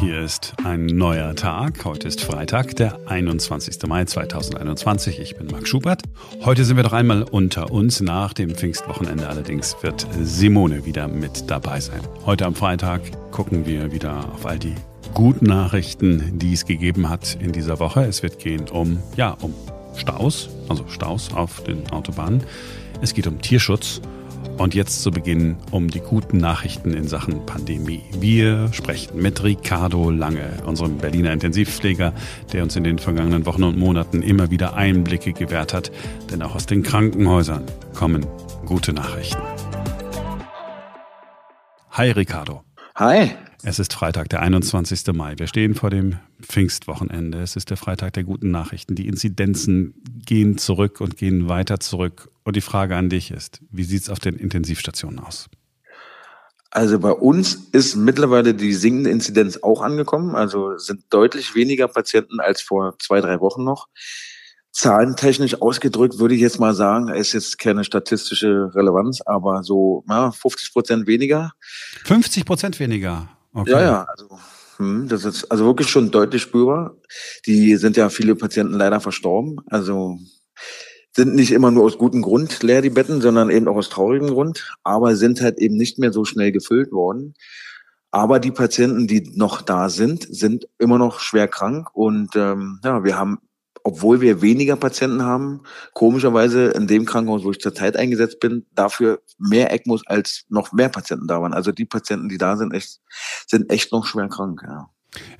Hier ist ein neuer Tag. Heute ist Freitag, der 21. Mai 2021. Ich bin Marc Schubert. Heute sind wir noch einmal unter uns. Nach dem Pfingstwochenende allerdings wird Simone wieder mit dabei sein. Heute am Freitag gucken wir wieder auf all die guten Nachrichten, die es gegeben hat in dieser Woche. Es wird gehen um, ja, um Staus, also Staus auf den Autobahnen. Es geht um Tierschutz und jetzt zu Beginn um die guten Nachrichten in Sachen Pandemie. Wir sprechen mit Ricardo Lange, unserem Berliner Intensivpfleger, der uns in den vergangenen Wochen und Monaten immer wieder Einblicke gewährt hat. Denn auch aus den Krankenhäusern kommen gute Nachrichten. Hi Ricardo. Hi. Es ist Freitag, der 21. Mai. Wir stehen vor dem Pfingstwochenende. Es ist der Freitag der guten Nachrichten. Die Inzidenzen gehen zurück und gehen weiter zurück. Und die Frage an dich ist, wie sieht es auf den Intensivstationen aus? Also bei uns ist mittlerweile die sinkende Inzidenz auch angekommen. Also sind deutlich weniger Patienten als vor zwei, drei Wochen noch. Zahlentechnisch ausgedrückt würde ich jetzt mal sagen, ist jetzt keine statistische Relevanz, aber so ja, 50 Prozent weniger. 50 Prozent weniger? Okay. Ja, ja. Also, hm, das ist also wirklich schon deutlich spürbar. Die sind ja viele Patienten leider verstorben. Also sind nicht immer nur aus gutem Grund leer die Betten, sondern eben auch aus traurigem Grund, aber sind halt eben nicht mehr so schnell gefüllt worden. Aber die Patienten, die noch da sind, sind immer noch schwer krank und ähm, ja, wir haben obwohl wir weniger Patienten haben, komischerweise in dem Krankenhaus, wo ich zurzeit eingesetzt bin, dafür mehr ECMOs als noch mehr Patienten da waren. Also die Patienten, die da sind, echt, sind echt noch schwer krank, ja.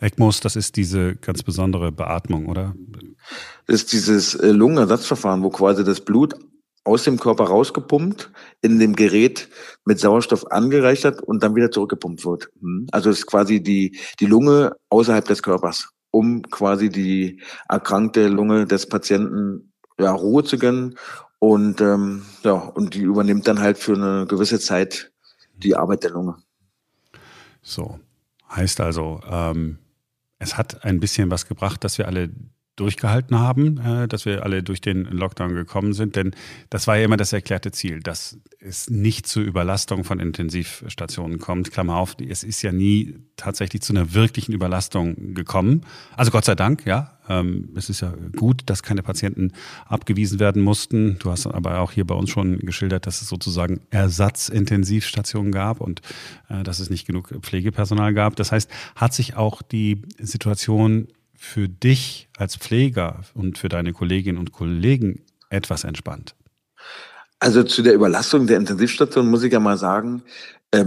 ECMOS, das ist diese ganz besondere Beatmung, oder? Das ist dieses äh, Lungenersatzverfahren, wo quasi das Blut aus dem Körper rausgepumpt, in dem Gerät mit Sauerstoff angereichert und dann wieder zurückgepumpt wird. Hm. Also es ist quasi die, die Lunge außerhalb des Körpers um quasi die erkrankte Lunge des Patienten ja, Ruhe zu gönnen. Und ähm, ja, und die übernimmt dann halt für eine gewisse Zeit die Arbeit der Lunge. So. Heißt also, ähm, es hat ein bisschen was gebracht, dass wir alle durchgehalten haben, äh, dass wir alle durch den Lockdown gekommen sind. Denn das war ja immer das erklärte Ziel, dass es nicht zur Überlastung von Intensivstationen kommt. Klammer auf, es ist ja nie tatsächlich zu einer wirklichen Überlastung gekommen. Also Gott sei Dank, ja. Ähm, es ist ja gut, dass keine Patienten abgewiesen werden mussten. Du hast aber auch hier bei uns schon geschildert, dass es sozusagen Ersatzintensivstationen gab und äh, dass es nicht genug Pflegepersonal gab. Das heißt, hat sich auch die Situation für dich als Pfleger und für deine Kolleginnen und Kollegen etwas entspannt? Also zu der Überlastung der Intensivstation muss ich ja mal sagen,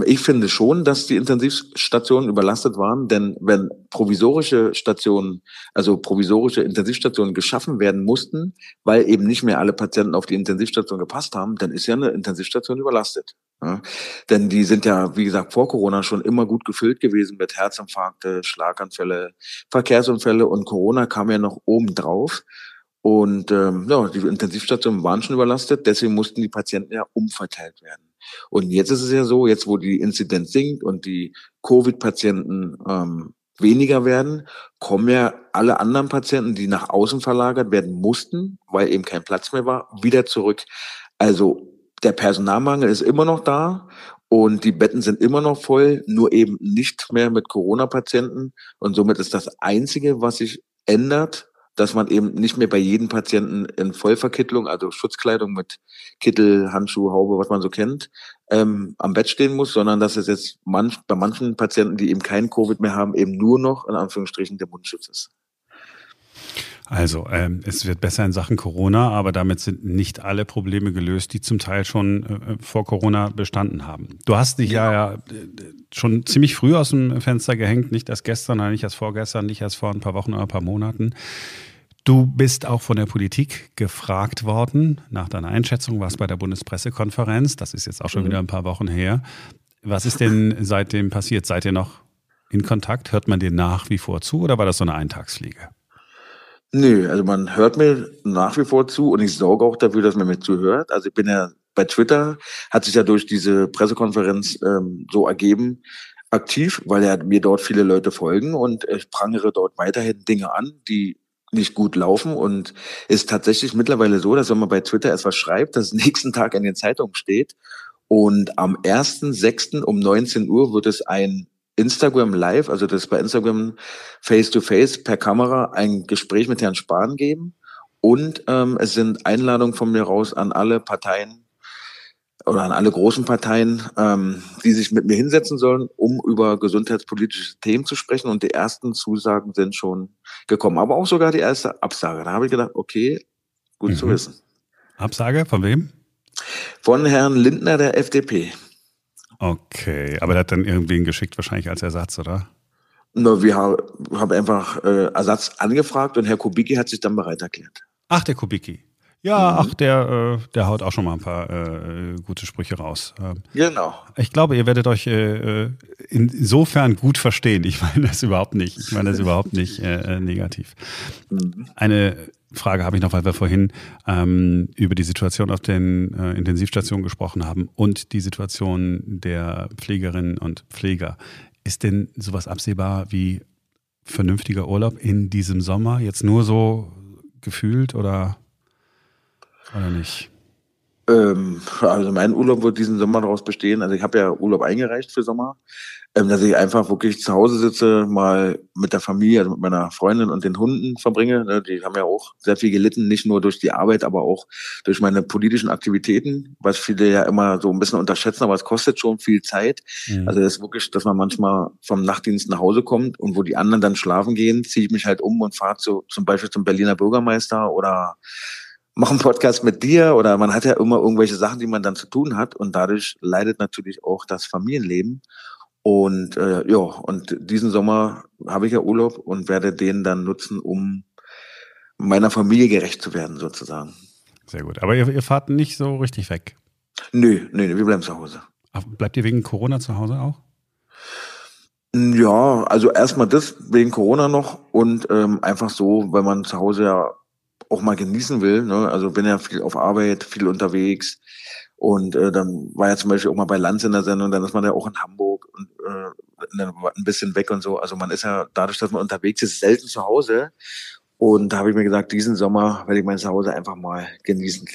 ich finde schon, dass die Intensivstationen überlastet waren, denn wenn provisorische Stationen, also provisorische Intensivstationen geschaffen werden mussten, weil eben nicht mehr alle Patienten auf die Intensivstation gepasst haben, dann ist ja eine Intensivstation überlastet. Ja? Denn die sind ja, wie gesagt, vor Corona schon immer gut gefüllt gewesen mit Herzinfarkte, Schlaganfälle, Verkehrsunfälle und Corona kam ja noch oben drauf. Und ähm, ja, die Intensivstationen waren schon überlastet, deswegen mussten die Patienten ja umverteilt werden. Und jetzt ist es ja so, jetzt wo die Inzidenz sinkt und die Covid-Patienten ähm, weniger werden, kommen ja alle anderen Patienten, die nach außen verlagert werden mussten, weil eben kein Platz mehr war, wieder zurück. Also der Personalmangel ist immer noch da und die Betten sind immer noch voll, nur eben nicht mehr mit Corona-Patienten. Und somit ist das Einzige, was sich ändert, dass man eben nicht mehr bei jedem Patienten in Vollverkittlung, also Schutzkleidung mit Kittel, Handschuh, Haube, was man so kennt, ähm, am Bett stehen muss, sondern dass es jetzt manch, bei manchen Patienten, die eben kein Covid mehr haben, eben nur noch in Anführungsstrichen der Mundschutz ist. Also, ähm, es wird besser in Sachen Corona, aber damit sind nicht alle Probleme gelöst, die zum Teil schon äh, vor Corona bestanden haben. Du hast dich ja, ja, ja schon ziemlich früh aus dem Fenster gehängt, nicht erst gestern, nicht erst vorgestern, nicht erst vor ein paar Wochen oder ein paar Monaten. Du bist auch von der Politik gefragt worden nach deiner Einschätzung, warst bei der Bundespressekonferenz, das ist jetzt auch schon mhm. wieder ein paar Wochen her. Was ist denn seitdem passiert? Seid ihr noch in Kontakt? Hört man dir nach wie vor zu oder war das so eine Eintagsfliege? Nö, also man hört mir nach wie vor zu und ich sorge auch dafür, dass man mir zuhört. Also ich bin ja bei Twitter, hat sich ja durch diese Pressekonferenz ähm, so ergeben, aktiv, weil ja mir dort viele Leute folgen und ich prangere dort weiterhin Dinge an, die nicht gut laufen und ist tatsächlich mittlerweile so, dass wenn man bei Twitter etwas schreibt, das nächsten Tag in den Zeitungen steht und am 1.6. um 19 Uhr wird es ein Instagram Live, also das bei Instagram Face to Face per Kamera ein Gespräch mit Herrn Spahn geben. Und ähm, es sind Einladungen von mir raus an alle Parteien oder an alle großen Parteien, ähm, die sich mit mir hinsetzen sollen, um über gesundheitspolitische Themen zu sprechen. Und die ersten Zusagen sind schon gekommen, aber auch sogar die erste Absage. Da habe ich gedacht, okay, gut mhm. zu wissen. Absage von wem? Von Herrn Lindner der FDP. Okay, aber der hat dann irgendwen geschickt, wahrscheinlich als Ersatz, oder? Na, wir haben einfach äh, Ersatz angefragt und Herr Kubicki hat sich dann bereit erklärt. Ach, der Kubicki. Ja, mhm. ach, der, äh, der haut auch schon mal ein paar äh, gute Sprüche raus. Ähm, genau. Ich glaube, ihr werdet euch äh, insofern gut verstehen. Ich meine das überhaupt nicht. Ich meine das überhaupt nicht äh, negativ. Mhm. Eine Frage habe ich noch, weil wir vorhin ähm, über die Situation auf den äh, Intensivstationen gesprochen haben und die Situation der Pflegerinnen und Pfleger. Ist denn sowas absehbar wie vernünftiger Urlaub in diesem Sommer? Jetzt nur so gefühlt oder, oder nicht? Ähm, also mein Urlaub wird diesen Sommer daraus bestehen. Also ich habe ja Urlaub eingereicht für Sommer ähm, dass ich einfach wirklich zu Hause sitze, mal mit der Familie, also mit meiner Freundin und den Hunden verbringe. Ne, die haben ja auch sehr viel gelitten, nicht nur durch die Arbeit, aber auch durch meine politischen Aktivitäten, was viele ja immer so ein bisschen unterschätzen, aber es kostet schon viel Zeit. Mhm. Also das ist wirklich, dass man manchmal vom Nachtdienst nach Hause kommt und wo die anderen dann schlafen gehen, ziehe ich mich halt um und fahre zu, zum Beispiel zum Berliner Bürgermeister oder mache einen Podcast mit dir oder man hat ja immer irgendwelche Sachen, die man dann zu tun hat und dadurch leidet natürlich auch das Familienleben. Und äh, ja, und diesen Sommer habe ich ja Urlaub und werde den dann nutzen, um meiner Familie gerecht zu werden, sozusagen. Sehr gut. Aber ihr, ihr fahrt nicht so richtig weg? Nö, nö, wir bleiben zu Hause. Ach, bleibt ihr wegen Corona zu Hause auch? Ja, also erstmal das wegen Corona noch und ähm, einfach so, weil man zu Hause ja auch mal genießen will. Ne? Also bin ja viel auf Arbeit, viel unterwegs. Und äh, dann war ja zum Beispiel auch mal bei Lanz in der Sendung, dann ist man ja auch in Hamburg und äh, ein bisschen weg und so. Also man ist ja dadurch, dass man unterwegs ist, selten zu Hause. Und da habe ich mir gesagt, diesen Sommer werde ich mein Zuhause einfach mal genießen.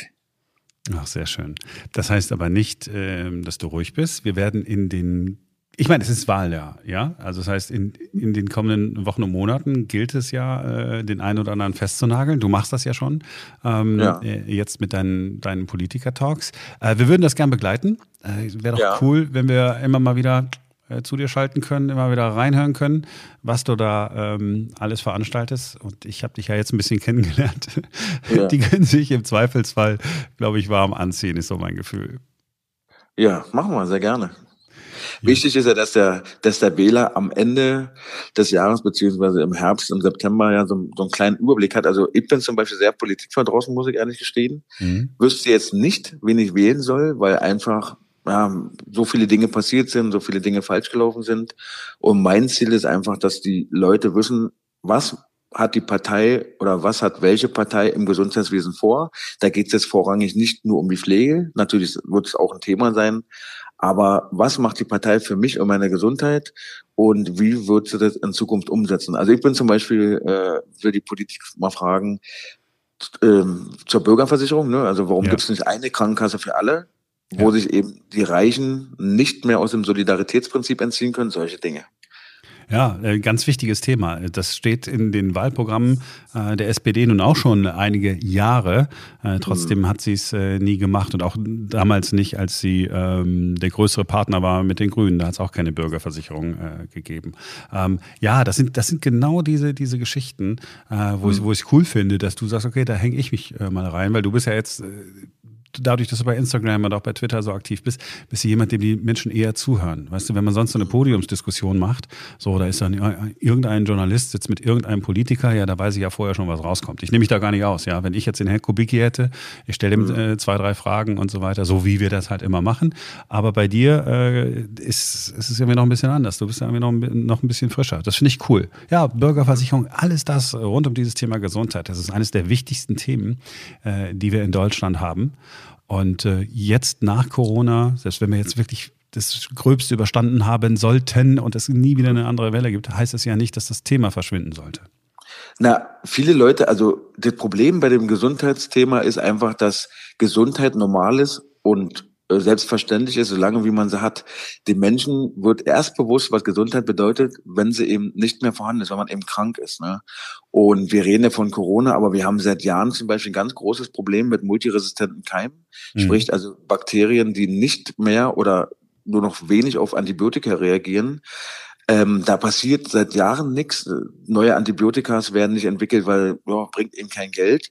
Ach, sehr schön. Das heißt aber nicht, äh, dass du ruhig bist. Wir werden in den ich meine, es ist Wahljahr, ja. Also das heißt, in, in den kommenden Wochen und Monaten gilt es ja, äh, den einen oder anderen festzunageln. Du machst das ja schon ähm, ja. Äh, jetzt mit deinen, deinen Politiker-Talks. Äh, wir würden das gern begleiten. Äh, Wäre doch ja. cool, wenn wir immer mal wieder äh, zu dir schalten können, immer wieder reinhören können, was du da ähm, alles veranstaltest. Und ich habe dich ja jetzt ein bisschen kennengelernt. Ja. Die können sich im Zweifelsfall, glaube ich, warm anziehen, ist so mein Gefühl. Ja, machen wir sehr gerne. Wichtig ist ja, dass der, dass der Wähler am Ende des Jahres beziehungsweise im Herbst, im September ja so, so einen kleinen Überblick hat. Also ich bin zum Beispiel sehr politikverdrossen, muss ich ehrlich gestehen. Mhm. Wüsste jetzt nicht, wen ich wählen soll, weil einfach ja, so viele Dinge passiert sind, so viele Dinge falsch gelaufen sind. Und mein Ziel ist einfach, dass die Leute wissen, was hat die Partei oder was hat welche Partei im Gesundheitswesen vor? Da geht es jetzt vorrangig nicht nur um die Pflege. Natürlich wird es auch ein Thema sein, aber was macht die Partei für mich und meine Gesundheit und wie wird sie das in Zukunft umsetzen? Also ich bin zum Beispiel, äh, will die Politik mal fragen, ähm, zur Bürgerversicherung, ne? also warum ja. gibt es nicht eine Krankenkasse für alle, wo ja. sich eben die Reichen nicht mehr aus dem Solidaritätsprinzip entziehen können, solche Dinge. Ja, äh, ganz wichtiges Thema. Das steht in den Wahlprogrammen äh, der SPD nun auch schon einige Jahre. Äh, trotzdem mhm. hat sie es nie gemacht und auch damals nicht, als sie ähm, der größere Partner war mit den Grünen. Da hat es auch keine Bürgerversicherung gegeben. Ähm, ja, das sind, das sind genau diese, diese Geschichten, wo, mhm. ich, wo ich cool finde, dass du sagst, okay, da hänge ich mich mal rein, weil du bist ja jetzt dadurch, dass du bei Instagram und auch bei Twitter so aktiv bist, bist du jemand, dem die Menschen eher zuhören. Weißt du, wenn man sonst so eine Podiumsdiskussion macht, so, da ist dann irgendein Journalist sitzt mit irgendeinem Politiker, ja, da weiß ich ja vorher schon, was rauskommt. Ich nehme mich da gar nicht aus, ja. Wenn ich jetzt den Herrn Kubicki hätte, ich stelle ihm äh, zwei, drei Fragen und so weiter, so wie wir das halt immer machen. Aber bei dir äh, ist, ist es irgendwie noch ein bisschen anders. Du bist ja irgendwie noch, noch ein bisschen frischer. Das finde ich cool. Ja, Bürgerversicherung, alles das rund um dieses Thema Gesundheit. Das ist eines der wichtigsten Themen, äh, die wir in Deutschland haben. Und äh, jetzt nach Corona, selbst wenn wir jetzt wirklich das Gröbste überstanden haben sollten und es nie wieder eine andere Welle gibt, heißt es ja nicht, dass das Thema verschwinden sollte. Na, viele Leute, also das Problem bei dem Gesundheitsthema ist einfach, dass Gesundheit normal ist und selbstverständlich ist, solange wie man sie hat. Den Menschen wird erst bewusst, was Gesundheit bedeutet, wenn sie eben nicht mehr vorhanden ist, wenn man eben krank ist. Ne? Und wir reden ja von Corona, aber wir haben seit Jahren zum Beispiel ein ganz großes Problem mit multiresistenten Keimen, mhm. sprich also Bakterien, die nicht mehr oder nur noch wenig auf Antibiotika reagieren. Ähm, da passiert seit Jahren nichts. Neue Antibiotikas werden nicht entwickelt, weil ja, bringt eben kein Geld.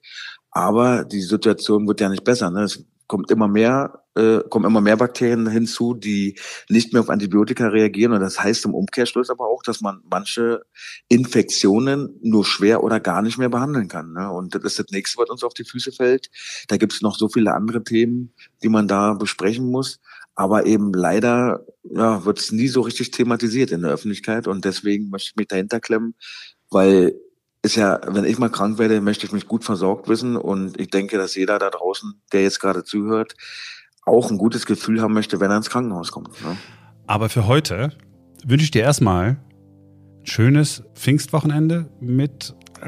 Aber die Situation wird ja nicht besser. Ne? Es kommt immer mehr, äh, kommen immer mehr Bakterien hinzu, die nicht mehr auf Antibiotika reagieren. Und das heißt im Umkehrschluss aber auch, dass man manche Infektionen nur schwer oder gar nicht mehr behandeln kann. Ne? Und das ist das nächste, was uns auf die Füße fällt. Da gibt es noch so viele andere Themen, die man da besprechen muss. Aber eben leider ja, wird es nie so richtig thematisiert in der Öffentlichkeit. Und deswegen möchte ich mich dahinter klemmen, weil ist ja, wenn ich mal krank werde, möchte ich mich gut versorgt wissen. Und ich denke, dass jeder da draußen, der jetzt gerade zuhört, auch ein gutes Gefühl haben möchte, wenn er ins Krankenhaus kommt. Ne? Aber für heute wünsche ich dir erstmal ein schönes Pfingstwochenende mit. Äh,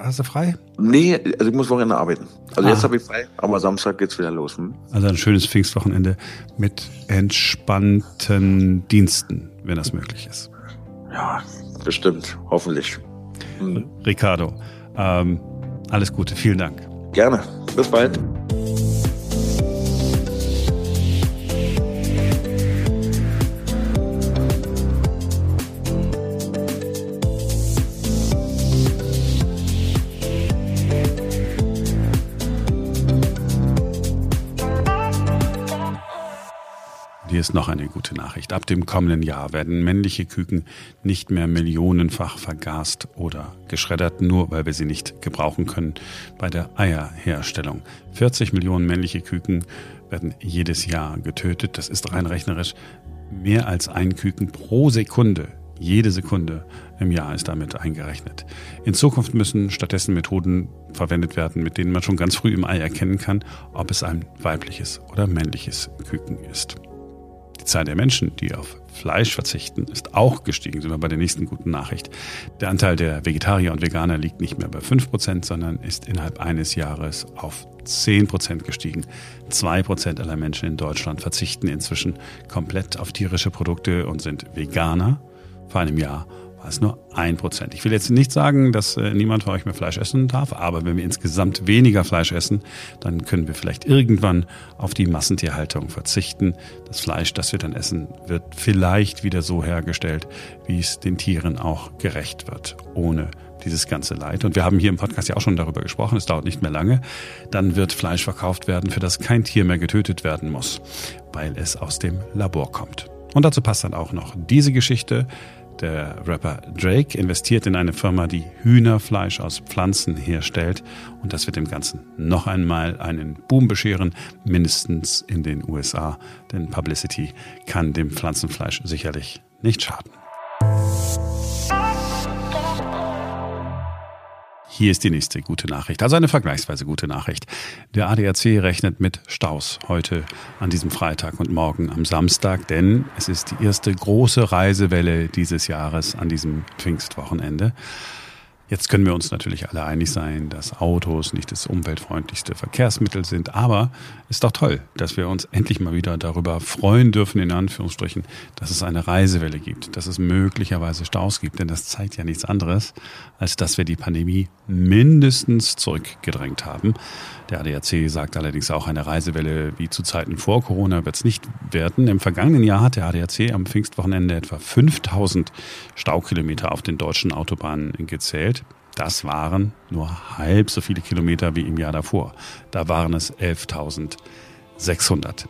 hast du frei? Nee, also ich muss Wochenende arbeiten. Also ah. jetzt habe ich frei, aber Samstag geht's wieder los. Hm? Also ein schönes Pfingstwochenende mit entspannten Diensten, wenn das möglich ist. Ja, bestimmt, hoffentlich. Mhm. Ricardo. Ähm, alles Gute, vielen Dank. Gerne. Bis bald. Ist noch eine gute Nachricht. Ab dem kommenden Jahr werden männliche Küken nicht mehr millionenfach vergast oder geschreddert, nur weil wir sie nicht gebrauchen können bei der Eierherstellung. 40 Millionen männliche Küken werden jedes Jahr getötet. Das ist rein rechnerisch mehr als ein Küken pro Sekunde. Jede Sekunde im Jahr ist damit eingerechnet. In Zukunft müssen stattdessen Methoden verwendet werden, mit denen man schon ganz früh im Ei erkennen kann, ob es ein weibliches oder männliches Küken ist. Die Zahl der Menschen, die auf Fleisch verzichten, ist auch gestiegen. Sind wir bei der nächsten guten Nachricht. Der Anteil der Vegetarier und Veganer liegt nicht mehr bei 5%, sondern ist innerhalb eines Jahres auf 10% gestiegen. 2% aller Menschen in Deutschland verzichten inzwischen komplett auf tierische Produkte und sind Veganer. Vor einem Jahr war nur ein Prozent. Ich will jetzt nicht sagen, dass äh, niemand von euch mehr Fleisch essen darf, aber wenn wir insgesamt weniger Fleisch essen, dann können wir vielleicht irgendwann auf die Massentierhaltung verzichten. Das Fleisch, das wir dann essen, wird vielleicht wieder so hergestellt, wie es den Tieren auch gerecht wird, ohne dieses ganze Leid. Und wir haben hier im Podcast ja auch schon darüber gesprochen, es dauert nicht mehr lange. Dann wird Fleisch verkauft werden, für das kein Tier mehr getötet werden muss, weil es aus dem Labor kommt. Und dazu passt dann auch noch diese Geschichte der Rapper Drake investiert in eine Firma, die Hühnerfleisch aus Pflanzen herstellt. Und das wird dem Ganzen noch einmal einen Boom bescheren, mindestens in den USA. Denn Publicity kann dem Pflanzenfleisch sicherlich nicht schaden. Hier ist die nächste gute Nachricht, also eine vergleichsweise gute Nachricht. Der ADAC rechnet mit Staus heute an diesem Freitag und morgen am Samstag, denn es ist die erste große Reisewelle dieses Jahres an diesem Pfingstwochenende. Jetzt können wir uns natürlich alle einig sein, dass Autos nicht das umweltfreundlichste Verkehrsmittel sind, aber ist doch toll, dass wir uns endlich mal wieder darüber freuen dürfen, in Anführungsstrichen, dass es eine Reisewelle gibt, dass es möglicherweise Staus gibt, denn das zeigt ja nichts anderes, als dass wir die Pandemie mindestens zurückgedrängt haben. Der ADAC sagt allerdings auch, eine Reisewelle wie zu Zeiten vor Corona wird es nicht werden. Im vergangenen Jahr hat der ADAC am Pfingstwochenende etwa 5000 Staukilometer auf den deutschen Autobahnen gezählt. Das waren nur halb so viele Kilometer wie im Jahr davor. Da waren es 11.600.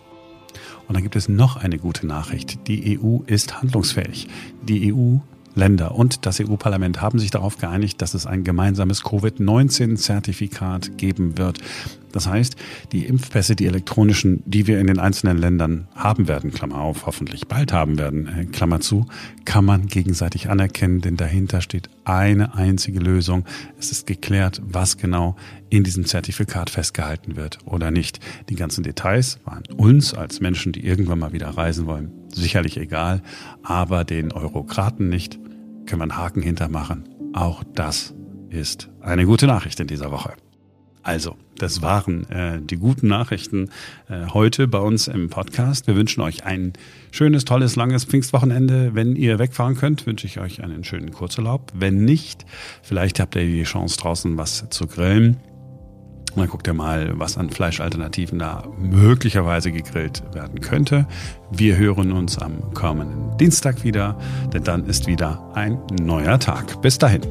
Und dann gibt es noch eine gute Nachricht. Die EU ist handlungsfähig. Die EU Länder und das EU-Parlament haben sich darauf geeinigt, dass es ein gemeinsames Covid-19-Zertifikat geben wird. Das heißt, die Impfpässe, die elektronischen, die wir in den einzelnen Ländern haben werden, Klammer auf, hoffentlich bald haben werden, äh, Klammer zu, kann man gegenseitig anerkennen, denn dahinter steht eine einzige Lösung. Es ist geklärt, was genau in diesem Zertifikat festgehalten wird oder nicht. Die ganzen Details waren uns als Menschen, die irgendwann mal wieder reisen wollen, sicherlich egal, aber den Eurokraten nicht. Wir einen Haken hintermachen. Auch das ist eine gute Nachricht in dieser Woche. Also, das waren äh, die guten Nachrichten äh, heute bei uns im Podcast. Wir wünschen euch ein schönes, tolles, langes Pfingstwochenende. Wenn ihr wegfahren könnt, wünsche ich euch einen schönen Kurzurlaub. Wenn nicht, vielleicht habt ihr die Chance draußen was zu grillen. Dann guckt ihr mal, was an Fleischalternativen da möglicherweise gegrillt werden könnte. Wir hören uns am kommenden Dienstag wieder, denn dann ist wieder ein neuer Tag. Bis dahin.